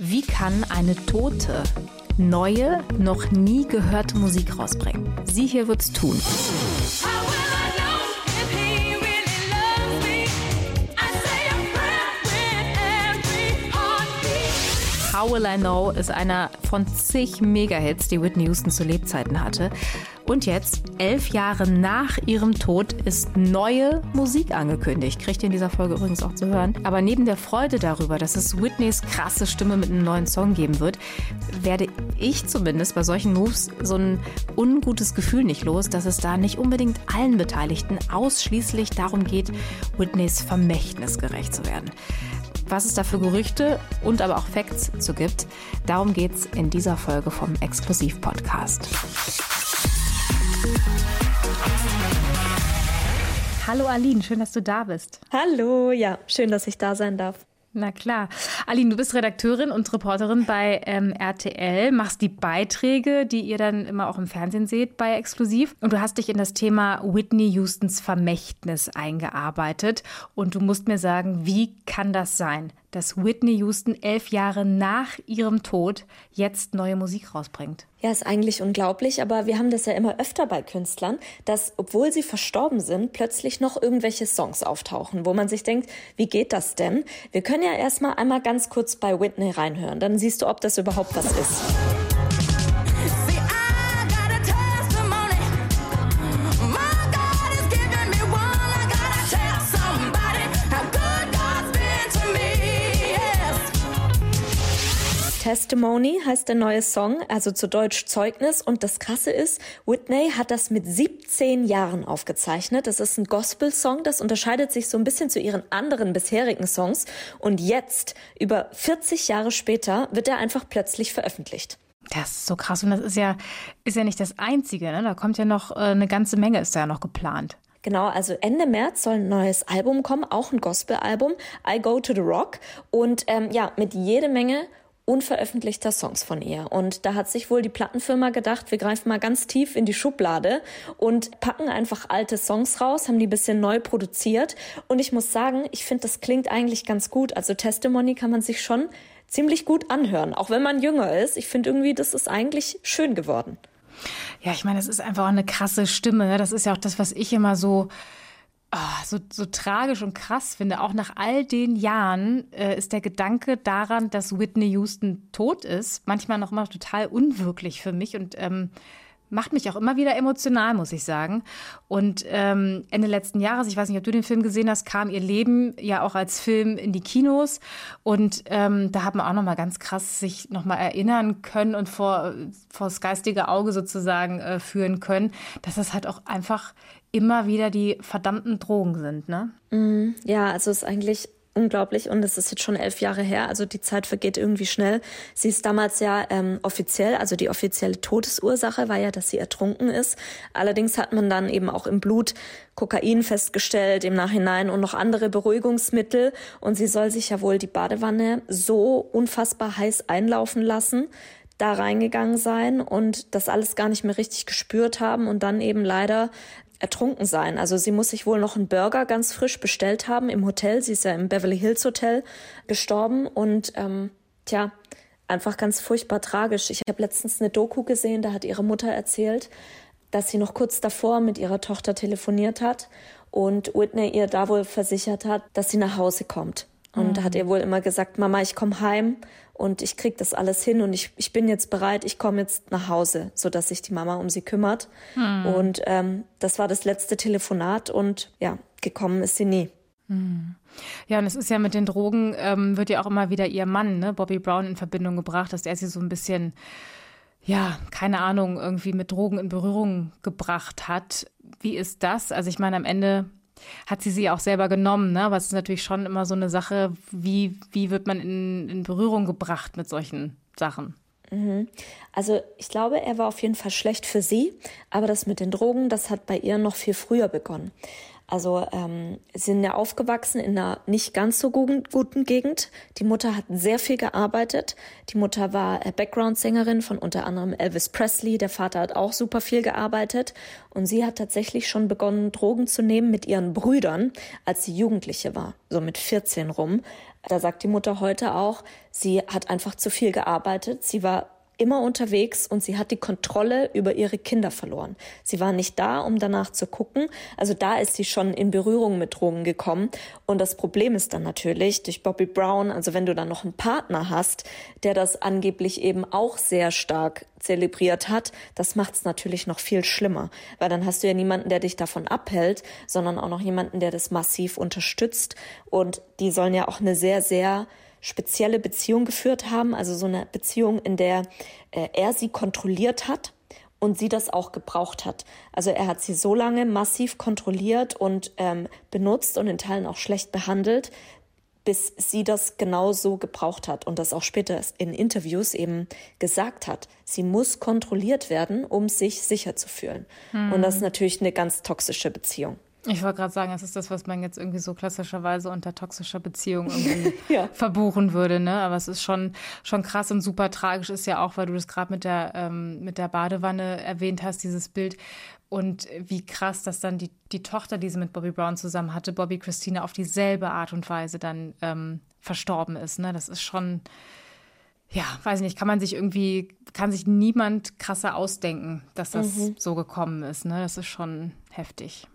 Wie kann eine Tote neue, noch nie gehörte Musik rausbringen? Sie hier wird's tun. How Will I Know ist einer von zig Mega-Hits, die Whitney Houston zu Lebzeiten hatte. Und jetzt, elf Jahre nach ihrem Tod, ist neue Musik angekündigt. Kriegt ihr in dieser Folge übrigens auch zu hören. Aber neben der Freude darüber, dass es Whitneys krasse Stimme mit einem neuen Song geben wird, werde ich zumindest bei solchen Moves so ein ungutes Gefühl nicht los, dass es da nicht unbedingt allen Beteiligten ausschließlich darum geht, Whitneys Vermächtnis gerecht zu werden was es da für Gerüchte und aber auch Facts zu gibt. Darum geht es in dieser Folge vom Exklusiv-Podcast. Hallo Aline, schön, dass du da bist. Hallo, ja, schön, dass ich da sein darf. Na klar. Aline, du bist Redakteurin und Reporterin bei ähm, RTL, machst die Beiträge, die ihr dann immer auch im Fernsehen seht bei Exklusiv. Und du hast dich in das Thema Whitney Houstons Vermächtnis eingearbeitet. Und du musst mir sagen, wie kann das sein, dass Whitney Houston elf Jahre nach ihrem Tod jetzt neue Musik rausbringt? Ja, ist eigentlich unglaublich, aber wir haben das ja immer öfter bei Künstlern, dass, obwohl sie verstorben sind, plötzlich noch irgendwelche Songs auftauchen, wo man sich denkt, wie geht das denn? Wir können ja erstmal einmal ganz kurz bei Whitney reinhören, dann siehst du, ob das überhaupt was ist. Testimony heißt der neue Song, also zu Deutsch Zeugnis. Und das Krasse ist, Whitney hat das mit 17 Jahren aufgezeichnet. Das ist ein Gospel-Song, das unterscheidet sich so ein bisschen zu ihren anderen bisherigen Songs. Und jetzt, über 40 Jahre später, wird er einfach plötzlich veröffentlicht. Das ist so krass. Und das ist ja, ist ja nicht das Einzige. Ne? Da kommt ja noch äh, eine ganze Menge, ist da ja noch geplant. Genau, also Ende März soll ein neues Album kommen, auch ein Gospel-Album, I Go to the Rock. Und ähm, ja, mit jede Menge unveröffentlichter Songs von ihr. Und da hat sich wohl die Plattenfirma gedacht, wir greifen mal ganz tief in die Schublade und packen einfach alte Songs raus, haben die bisschen neu produziert. Und ich muss sagen, ich finde, das klingt eigentlich ganz gut. Also Testimony kann man sich schon ziemlich gut anhören, auch wenn man jünger ist. Ich finde irgendwie, das ist eigentlich schön geworden. Ja, ich meine, es ist einfach auch eine krasse Stimme. Das ist ja auch das, was ich immer so oh, so, so tragisch und krass finde, auch nach all den Jahren äh, ist der Gedanke daran, dass Whitney Houston tot ist, manchmal noch immer total unwirklich für mich. Und ähm, macht mich auch immer wieder emotional, muss ich sagen. Und ähm, Ende letzten Jahres, ich weiß nicht, ob du den Film gesehen hast, kam ihr Leben ja auch als Film in die Kinos. Und ähm, da hat man auch noch mal ganz krass sich noch mal erinnern können und vor, vor das geistige Auge sozusagen äh, führen können, dass das halt auch einfach immer wieder die verdammten Drogen sind, ne? Mm, ja, also es ist eigentlich unglaublich und es ist jetzt schon elf Jahre her, also die Zeit vergeht irgendwie schnell. Sie ist damals ja ähm, offiziell, also die offizielle Todesursache war ja, dass sie ertrunken ist. Allerdings hat man dann eben auch im Blut Kokain festgestellt im Nachhinein und noch andere Beruhigungsmittel und sie soll sich ja wohl die Badewanne so unfassbar heiß einlaufen lassen, da reingegangen sein und das alles gar nicht mehr richtig gespürt haben und dann eben leider ertrunken sein. Also sie muss sich wohl noch einen Burger ganz frisch bestellt haben im Hotel. Sie ist ja im Beverly Hills Hotel gestorben und ähm, tja, einfach ganz furchtbar tragisch. Ich habe letztens eine Doku gesehen, da hat ihre Mutter erzählt, dass sie noch kurz davor mit ihrer Tochter telefoniert hat und Whitney ihr da wohl versichert hat, dass sie nach Hause kommt. Und mhm. hat ihr wohl immer gesagt, Mama, ich komme heim und ich krieg das alles hin und ich, ich bin jetzt bereit, ich komme jetzt nach Hause, so dass sich die Mama um sie kümmert. Hm. Und ähm, das war das letzte Telefonat und ja, gekommen ist sie nie. Hm. Ja, und es ist ja mit den Drogen, ähm, wird ja auch immer wieder ihr Mann, ne, Bobby Brown, in Verbindung gebracht, dass er sie so ein bisschen, ja, keine Ahnung, irgendwie mit Drogen in Berührung gebracht hat. Wie ist das? Also ich meine, am Ende hat sie sie auch selber genommen, ne? Aber es ist natürlich schon immer so eine Sache, wie, wie wird man in, in Berührung gebracht mit solchen Sachen? Mhm. Also ich glaube, er war auf jeden Fall schlecht für sie, aber das mit den Drogen, das hat bei ihr noch viel früher begonnen. Also ähm, sind ja aufgewachsen in einer nicht ganz so guten, Gegend. Die Mutter hat sehr viel gearbeitet. Die Mutter war äh, Background-Sängerin von unter anderem Elvis Presley. Der Vater hat auch super viel gearbeitet. Und sie hat tatsächlich schon begonnen, Drogen zu nehmen mit ihren Brüdern, als sie Jugendliche war, so mit 14 rum. Da sagt die Mutter heute auch, sie hat einfach zu viel gearbeitet. Sie war immer unterwegs und sie hat die Kontrolle über ihre Kinder verloren. Sie war nicht da, um danach zu gucken. Also da ist sie schon in Berührung mit Drogen gekommen. Und das Problem ist dann natürlich durch Bobby Brown, also wenn du dann noch einen Partner hast, der das angeblich eben auch sehr stark zelebriert hat, das macht es natürlich noch viel schlimmer, weil dann hast du ja niemanden, der dich davon abhält, sondern auch noch jemanden, der das massiv unterstützt. Und die sollen ja auch eine sehr, sehr spezielle Beziehung geführt haben, also so eine Beziehung, in der äh, er sie kontrolliert hat und sie das auch gebraucht hat. Also er hat sie so lange massiv kontrolliert und ähm, benutzt und in Teilen auch schlecht behandelt, bis sie das genauso gebraucht hat und das auch später in Interviews eben gesagt hat. Sie muss kontrolliert werden, um sich sicher zu fühlen. Hm. Und das ist natürlich eine ganz toxische Beziehung. Ich wollte gerade sagen, das ist das, was man jetzt irgendwie so klassischerweise unter toxischer Beziehung irgendwie ja. verbuchen würde, ne? Aber es ist schon, schon krass und super tragisch ist ja auch, weil du das gerade mit der, ähm, mit der Badewanne erwähnt hast, dieses Bild. Und wie krass, dass dann die, die Tochter, die sie mit Bobby Brown zusammen hatte, Bobby Christina, auf dieselbe Art und Weise dann ähm, verstorben ist. Ne? Das ist schon, ja, weiß nicht, kann man sich irgendwie, kann sich niemand krasser ausdenken, dass das mhm. so gekommen ist. Ne? Das ist schon heftig.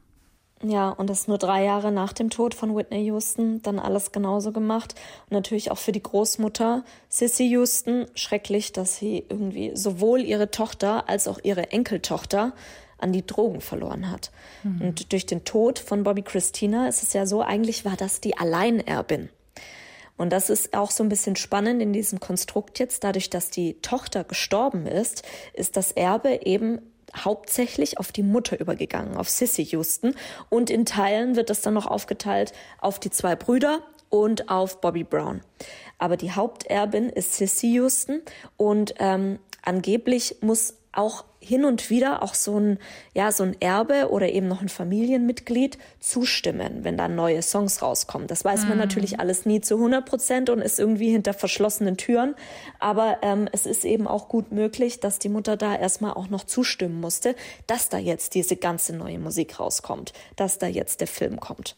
Ja, und das nur drei Jahre nach dem Tod von Whitney Houston, dann alles genauso gemacht. Und natürlich auch für die Großmutter Sissy Houston schrecklich, dass sie irgendwie sowohl ihre Tochter als auch ihre Enkeltochter an die Drogen verloren hat. Mhm. Und durch den Tod von Bobby Christina ist es ja so, eigentlich war das die Alleinerbin. Und das ist auch so ein bisschen spannend in diesem Konstrukt jetzt. Dadurch, dass die Tochter gestorben ist, ist das Erbe eben hauptsächlich auf die Mutter übergegangen, auf Sissy Houston. Und in Teilen wird das dann noch aufgeteilt auf die zwei Brüder und auf Bobby Brown. Aber die Haupterbin ist Sissy Houston und ähm, angeblich muss auch hin und wieder auch so ein, ja, so ein Erbe oder eben noch ein Familienmitglied zustimmen, wenn da neue Songs rauskommen. Das weiß man mhm. natürlich alles nie zu 100 Prozent und ist irgendwie hinter verschlossenen Türen. Aber ähm, es ist eben auch gut möglich, dass die Mutter da erstmal auch noch zustimmen musste, dass da jetzt diese ganze neue Musik rauskommt, dass da jetzt der Film kommt.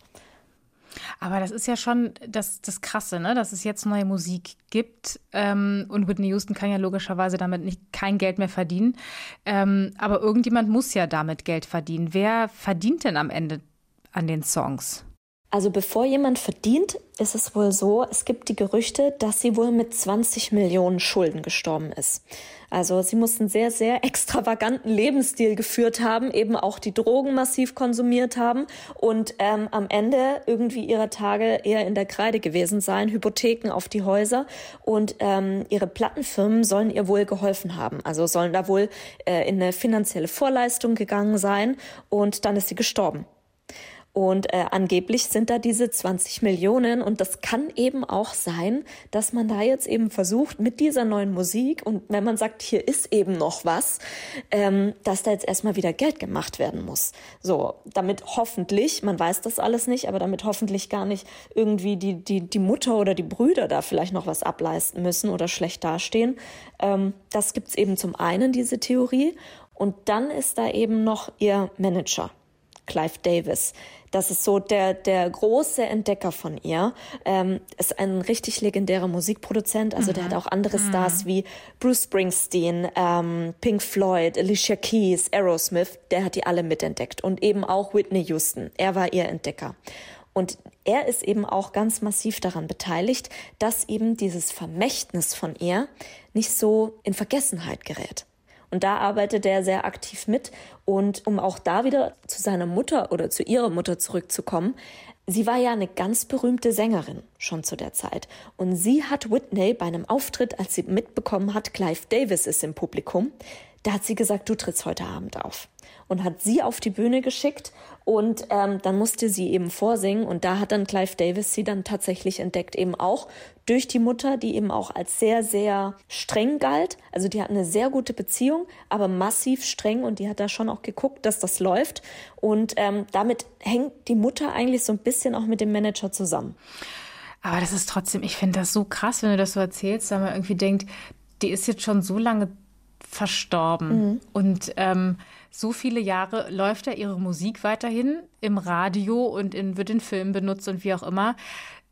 Aber das ist ja schon das, das Krasse, ne? dass es jetzt neue Musik gibt. Ähm, und Whitney Houston kann ja logischerweise damit nicht kein Geld mehr verdienen. Ähm, aber irgendjemand muss ja damit Geld verdienen. Wer verdient denn am Ende an den Songs? Also bevor jemand verdient, ist es wohl so, es gibt die Gerüchte, dass sie wohl mit 20 Millionen Schulden gestorben ist. Also sie muss einen sehr, sehr extravaganten Lebensstil geführt haben, eben auch die Drogen massiv konsumiert haben und ähm, am Ende irgendwie ihrer Tage eher in der Kreide gewesen sein, Hypotheken auf die Häuser und ähm, ihre Plattenfirmen sollen ihr wohl geholfen haben. Also sollen da wohl äh, in eine finanzielle Vorleistung gegangen sein und dann ist sie gestorben. Und äh, angeblich sind da diese 20 Millionen. Und das kann eben auch sein, dass man da jetzt eben versucht, mit dieser neuen Musik und wenn man sagt, hier ist eben noch was, ähm, dass da jetzt erstmal wieder Geld gemacht werden muss. So, damit hoffentlich, man weiß das alles nicht, aber damit hoffentlich gar nicht irgendwie die, die, die Mutter oder die Brüder da vielleicht noch was ableisten müssen oder schlecht dastehen. Ähm, das gibt's eben zum einen, diese Theorie. Und dann ist da eben noch ihr Manager. Clive Davis. Das ist so der, der große Entdecker von ihr. Ähm, ist ein richtig legendärer Musikproduzent. Also mhm. der hat auch andere mhm. Stars wie Bruce Springsteen, ähm, Pink Floyd, Alicia Keys, Aerosmith. Der hat die alle mitentdeckt. Und eben auch Whitney Houston. Er war ihr Entdecker. Und er ist eben auch ganz massiv daran beteiligt, dass eben dieses Vermächtnis von ihr nicht so in Vergessenheit gerät. Und da arbeitet er sehr aktiv mit. Und um auch da wieder zu seiner Mutter oder zu ihrer Mutter zurückzukommen, sie war ja eine ganz berühmte Sängerin schon zu der Zeit. Und sie hat Whitney bei einem Auftritt, als sie mitbekommen hat, Clive Davis ist im Publikum, da hat sie gesagt, du trittst heute Abend auf. Und hat sie auf die Bühne geschickt und ähm, dann musste sie eben vorsingen und da hat dann Clive Davis sie dann tatsächlich entdeckt, eben auch durch die Mutter, die eben auch als sehr, sehr streng galt. Also die hat eine sehr gute Beziehung, aber massiv streng und die hat da schon auch geguckt, dass das läuft. Und ähm, damit hängt die Mutter eigentlich so ein bisschen auch mit dem Manager zusammen. Aber das ist trotzdem, ich finde das so krass, wenn du das so erzählst, weil man irgendwie denkt, die ist jetzt schon so lange verstorben. Mhm. Und ähm, so viele Jahre läuft ja ihre Musik weiterhin im Radio und in, wird in Filmen benutzt und wie auch immer.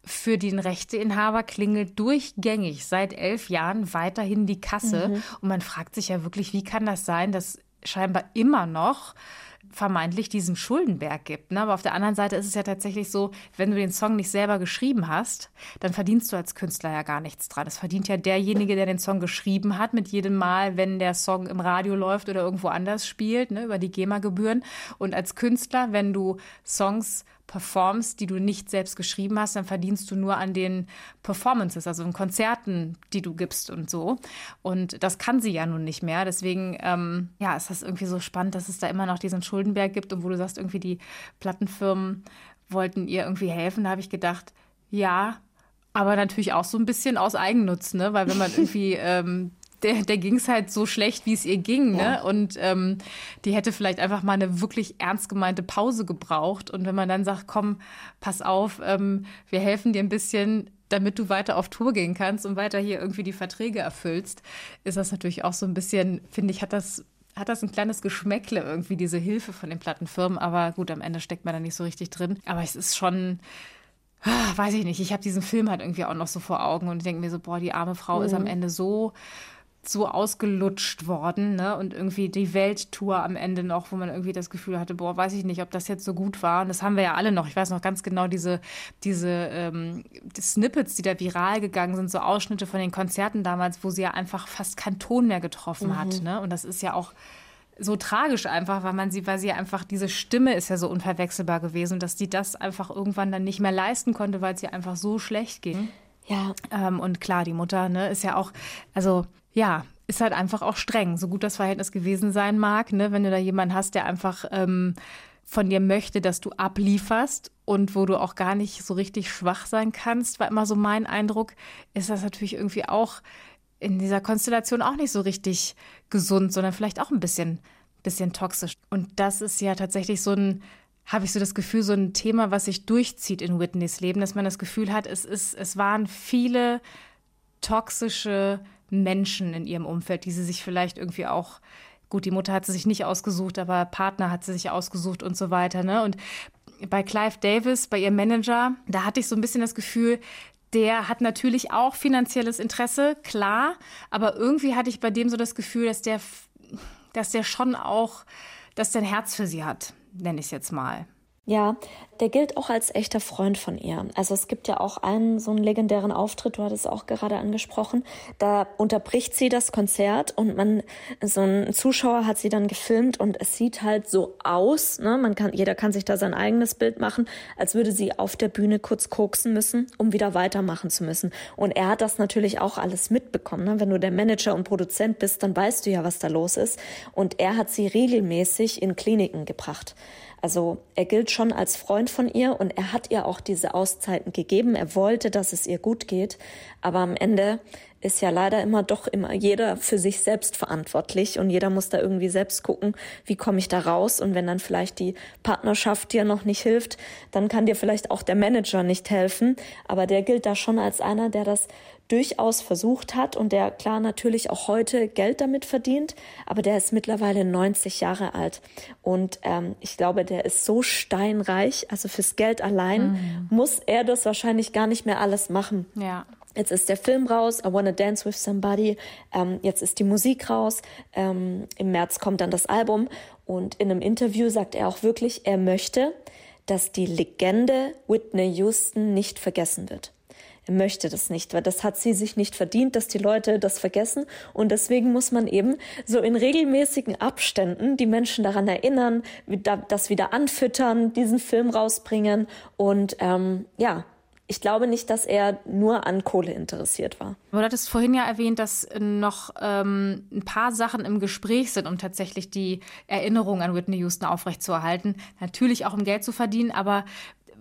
Für den Rechteinhaber klingelt durchgängig seit elf Jahren weiterhin die Kasse. Mhm. Und man fragt sich ja wirklich, wie kann das sein, dass scheinbar immer noch vermeintlich diesen Schuldenberg gibt. Ne? Aber auf der anderen Seite ist es ja tatsächlich so, wenn du den Song nicht selber geschrieben hast, dann verdienst du als Künstler ja gar nichts dran. Es verdient ja derjenige, der den Song geschrieben hat, mit jedem Mal, wenn der Song im Radio läuft oder irgendwo anders spielt, ne, über die GEMA-Gebühren. Und als Künstler, wenn du Songs performst, die du nicht selbst geschrieben hast, dann verdienst du nur an den Performances, also in Konzerten, die du gibst und so. Und das kann sie ja nun nicht mehr. Deswegen, ähm, ja, ist das irgendwie so spannend, dass es da immer noch diesen Schuldenberg gibt und wo du sagst, irgendwie die Plattenfirmen wollten ihr irgendwie helfen. Da habe ich gedacht, ja, aber natürlich auch so ein bisschen aus Eigennutz, ne? Weil wenn man irgendwie ähm, der, der ging es halt so schlecht, wie es ihr ging. Ne? Ja. Ne? Und ähm, die hätte vielleicht einfach mal eine wirklich ernst gemeinte Pause gebraucht. Und wenn man dann sagt, komm, pass auf, ähm, wir helfen dir ein bisschen, damit du weiter auf Tour gehen kannst und weiter hier irgendwie die Verträge erfüllst, ist das natürlich auch so ein bisschen, finde ich, hat das hat das ein kleines Geschmäckle irgendwie, diese Hilfe von den Plattenfirmen. Aber gut, am Ende steckt man da nicht so richtig drin. Aber es ist schon, ah, weiß ich nicht, ich habe diesen Film halt irgendwie auch noch so vor Augen und denke mir so, boah, die arme Frau mhm. ist am Ende so so ausgelutscht worden, ne? Und irgendwie die Welttour am Ende noch, wo man irgendwie das Gefühl hatte, boah, weiß ich nicht, ob das jetzt so gut war. Und das haben wir ja alle noch. Ich weiß noch ganz genau diese, diese ähm, die Snippets, die da viral gegangen sind, so Ausschnitte von den Konzerten damals, wo sie ja einfach fast keinen Ton mehr getroffen mhm. hat. Ne? Und das ist ja auch so tragisch einfach, weil man sie, weil sie einfach, diese Stimme ist ja so unverwechselbar gewesen, dass sie das einfach irgendwann dann nicht mehr leisten konnte, weil es ihr einfach so schlecht ging. Ja. Ähm, und klar, die Mutter, ne, ist ja auch, also ja, ist halt einfach auch streng, so gut das Verhältnis gewesen sein mag, ne? wenn du da jemanden hast, der einfach ähm, von dir möchte, dass du ablieferst und wo du auch gar nicht so richtig schwach sein kannst, war immer so mein Eindruck, ist das natürlich irgendwie auch in dieser Konstellation auch nicht so richtig gesund, sondern vielleicht auch ein bisschen, bisschen toxisch. Und das ist ja tatsächlich so ein, habe ich so das Gefühl, so ein Thema, was sich durchzieht in Whitneys Leben, dass man das Gefühl hat, es ist, es waren viele toxische Menschen in ihrem Umfeld, die sie sich vielleicht irgendwie auch, gut, die Mutter hat sie sich nicht ausgesucht, aber Partner hat sie sich ausgesucht und so weiter. Ne? Und bei Clive Davis, bei ihrem Manager, da hatte ich so ein bisschen das Gefühl, der hat natürlich auch finanzielles Interesse, klar, aber irgendwie hatte ich bei dem so das Gefühl, dass der, dass der schon auch, dass der ein Herz für sie hat, nenne ich es jetzt mal. Ja, der gilt auch als echter Freund von ihr. Also es gibt ja auch einen so einen legendären Auftritt, du hattest es auch gerade angesprochen. Da unterbricht sie das Konzert und man, so ein Zuschauer hat sie dann gefilmt und es sieht halt so aus, ne? Man kann, jeder kann sich da sein eigenes Bild machen, als würde sie auf der Bühne kurz koksen müssen, um wieder weitermachen zu müssen. Und er hat das natürlich auch alles mitbekommen. Ne? Wenn du der Manager und Produzent bist, dann weißt du ja, was da los ist. Und er hat sie regelmäßig in Kliniken gebracht. Also er gilt schon als Freund von ihr und er hat ihr auch diese Auszeiten gegeben. Er wollte, dass es ihr gut geht. Aber am Ende ist ja leider immer doch immer jeder für sich selbst verantwortlich und jeder muss da irgendwie selbst gucken, wie komme ich da raus. Und wenn dann vielleicht die Partnerschaft dir noch nicht hilft, dann kann dir vielleicht auch der Manager nicht helfen. Aber der gilt da schon als einer, der das durchaus versucht hat und der klar natürlich auch heute Geld damit verdient, aber der ist mittlerweile 90 Jahre alt und ähm, ich glaube, der ist so steinreich, also fürs Geld allein mhm. muss er das wahrscheinlich gar nicht mehr alles machen. Ja. Jetzt ist der Film raus, I Wanna Dance with Somebody. Ähm, jetzt ist die Musik raus. Ähm, Im März kommt dann das Album. Und in einem Interview sagt er auch wirklich, er möchte, dass die Legende Whitney Houston nicht vergessen wird. Er möchte das nicht, weil das hat sie sich nicht verdient, dass die Leute das vergessen. Und deswegen muss man eben so in regelmäßigen Abständen die Menschen daran erinnern, das wieder anfüttern, diesen Film rausbringen. Und ähm, ja, ich glaube nicht, dass er nur an Kohle interessiert war. Du hattest vorhin ja erwähnt, dass noch ähm, ein paar Sachen im Gespräch sind, um tatsächlich die Erinnerung an Whitney Houston aufrechtzuerhalten. Natürlich auch um Geld zu verdienen, aber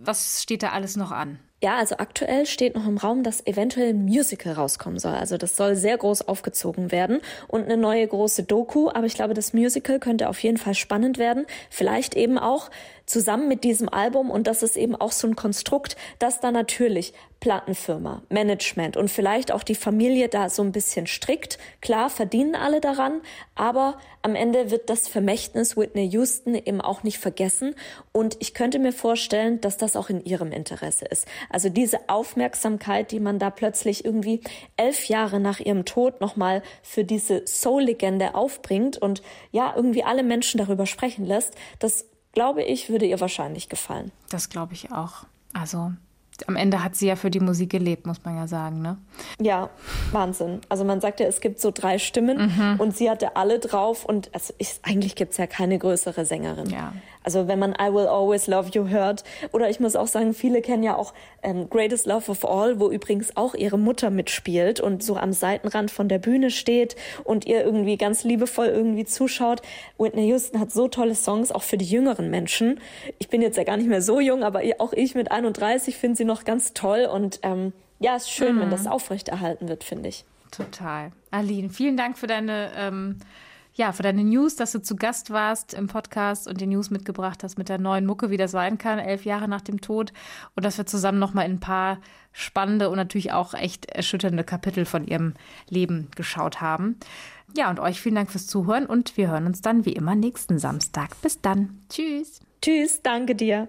was steht da alles noch an? Ja, also aktuell steht noch im Raum, dass eventuell ein Musical rauskommen soll. Also das soll sehr groß aufgezogen werden und eine neue große Doku. Aber ich glaube, das Musical könnte auf jeden Fall spannend werden. Vielleicht eben auch zusammen mit diesem Album und das ist eben auch so ein Konstrukt, dass da natürlich Plattenfirma, Management und vielleicht auch die Familie da so ein bisschen strickt. Klar, verdienen alle daran, aber am Ende wird das Vermächtnis Whitney Houston eben auch nicht vergessen und ich könnte mir vorstellen, dass das auch in ihrem Interesse ist. Also diese Aufmerksamkeit, die man da plötzlich irgendwie elf Jahre nach ihrem Tod nochmal für diese Soul-Legende aufbringt und ja, irgendwie alle Menschen darüber sprechen lässt, das glaube ich, würde ihr wahrscheinlich gefallen. Das glaube ich auch. Also am Ende hat sie ja für die Musik gelebt, muss man ja sagen, ne? Ja, Wahnsinn. Also man sagt ja, es gibt so drei Stimmen mhm. und sie hatte alle drauf und also ich, eigentlich gibt es ja keine größere Sängerin. Ja. Also wenn man I Will Always Love You hört. Oder ich muss auch sagen, viele kennen ja auch ähm, Greatest Love of All, wo übrigens auch ihre Mutter mitspielt und so am Seitenrand von der Bühne steht und ihr irgendwie ganz liebevoll irgendwie zuschaut. Whitney Houston hat so tolle Songs, auch für die jüngeren Menschen. Ich bin jetzt ja gar nicht mehr so jung, aber auch ich mit 31 finde sie noch ganz toll und ähm, ja, ist schön, mhm. wenn das aufrechterhalten wird, finde ich. Total. Aline, vielen Dank für deine ähm, ja, für deine News, dass du zu Gast warst im Podcast und die News mitgebracht hast mit der neuen Mucke, wie das sein kann, elf Jahre nach dem Tod. Und dass wir zusammen nochmal in ein paar spannende und natürlich auch echt erschütternde Kapitel von ihrem Leben geschaut haben. Ja, und euch vielen Dank fürs Zuhören und wir hören uns dann wie immer nächsten Samstag. Bis dann. Tschüss. Tschüss, danke dir.